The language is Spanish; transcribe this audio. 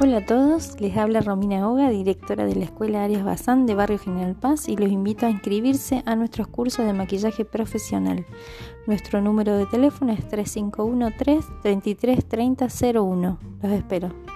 Hola a todos, les habla Romina Hoga, directora de la Escuela Arias Bazán de Barrio General Paz y los invito a inscribirse a nuestros cursos de maquillaje profesional. Nuestro número de teléfono es 3513 333001. Los espero.